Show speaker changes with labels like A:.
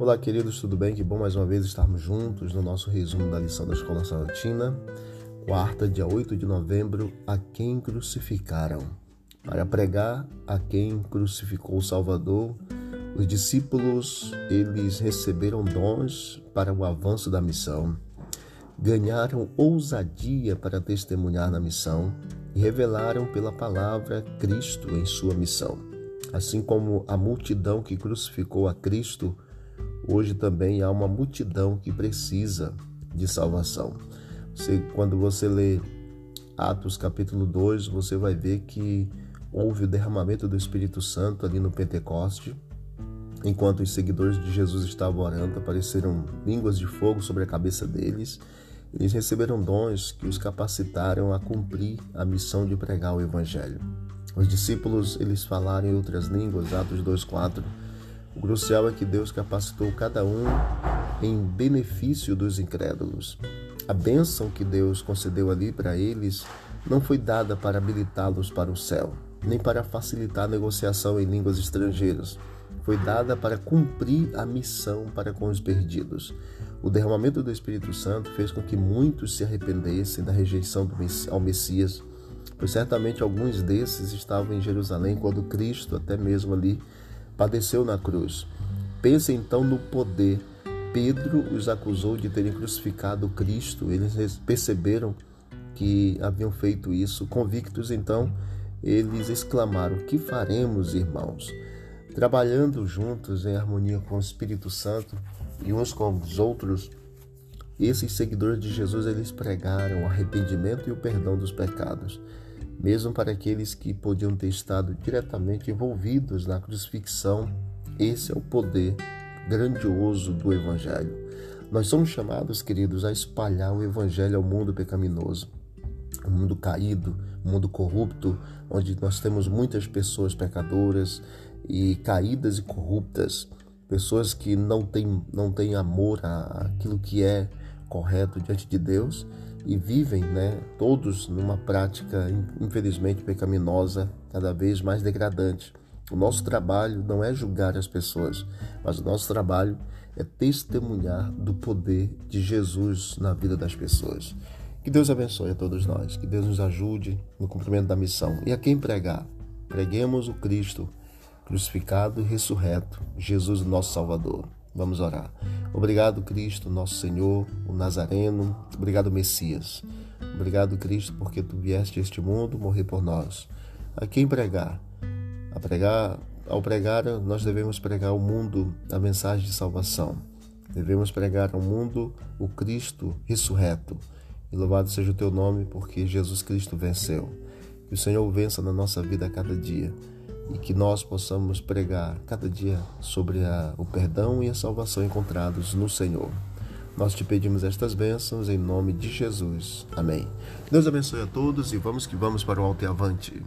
A: Olá, queridos, tudo bem? Que bom mais uma vez estarmos juntos no nosso resumo da lição da Escola Sabatina, quarta, dia 8 de novembro, a quem crucificaram. Para pregar a quem crucificou o Salvador, os discípulos, eles receberam dons para o avanço da missão, ganharam ousadia para testemunhar na missão e revelaram pela palavra Cristo em sua missão. Assim como a multidão que crucificou a Cristo, hoje também há uma multidão que precisa de salvação. Você, quando você lê Atos capítulo 2, você vai ver que houve o derramamento do Espírito Santo ali no Pentecoste. Enquanto os seguidores de Jesus estavam orando, apareceram línguas de fogo sobre a cabeça deles. Eles receberam dons que os capacitaram a cumprir a missão de pregar o Evangelho. Os discípulos, eles falaram em outras línguas, Atos 2,4. O crucial é que Deus capacitou cada um em benefício dos incrédulos. A bênção que Deus concedeu ali para eles não foi dada para habilitá-los para o céu, nem para facilitar a negociação em línguas estrangeiras. Foi dada para cumprir a missão para com os perdidos. O derramamento do Espírito Santo fez com que muitos se arrependessem da rejeição ao Messias, pois certamente alguns desses estavam em Jerusalém quando Cristo, até mesmo ali, padeceu na cruz. Pense então no poder. Pedro os acusou de terem crucificado Cristo. Eles perceberam que haviam feito isso. Convictos, então, eles exclamaram: Que faremos, irmãos? Trabalhando juntos em harmonia com o Espírito Santo e uns com os outros, esses seguidores de Jesus eles pregaram o arrependimento e o perdão dos pecados, mesmo para aqueles que podiam ter estado diretamente envolvidos na crucifixão. Esse é o poder grandioso do Evangelho. Nós somos chamados, queridos, a espalhar o Evangelho ao mundo pecaminoso, um mundo caído, um mundo corrupto, onde nós temos muitas pessoas pecadoras e caídas e corruptas, pessoas que não têm, não têm amor àquilo que é correto diante de Deus e vivem, né, todos numa prática infelizmente pecaminosa, cada vez mais degradante. O nosso trabalho não é julgar as pessoas, mas o nosso trabalho é testemunhar do poder de Jesus na vida das pessoas. Que Deus abençoe a todos nós, que Deus nos ajude no cumprimento da missão. E a quem pregar? Preguemos o Cristo crucificado e ressurreto, Jesus, nosso Salvador. Vamos orar. Obrigado, Cristo, nosso Senhor, o Nazareno. Obrigado, Messias. Obrigado, Cristo, porque tu vieste a este mundo morrer por nós. A quem pregar? A pregar, ao pregar, nós devemos pregar ao mundo a mensagem de salvação. Devemos pregar ao mundo o Cristo ressurreto. E louvado seja o teu nome, porque Jesus Cristo venceu. Que o Senhor vença na nossa vida a cada dia e que nós possamos pregar cada dia sobre a, o perdão e a salvação encontrados no Senhor. Nós te pedimos estas bênçãos em nome de Jesus. Amém. Deus abençoe a todos e vamos que vamos para o alto e avante.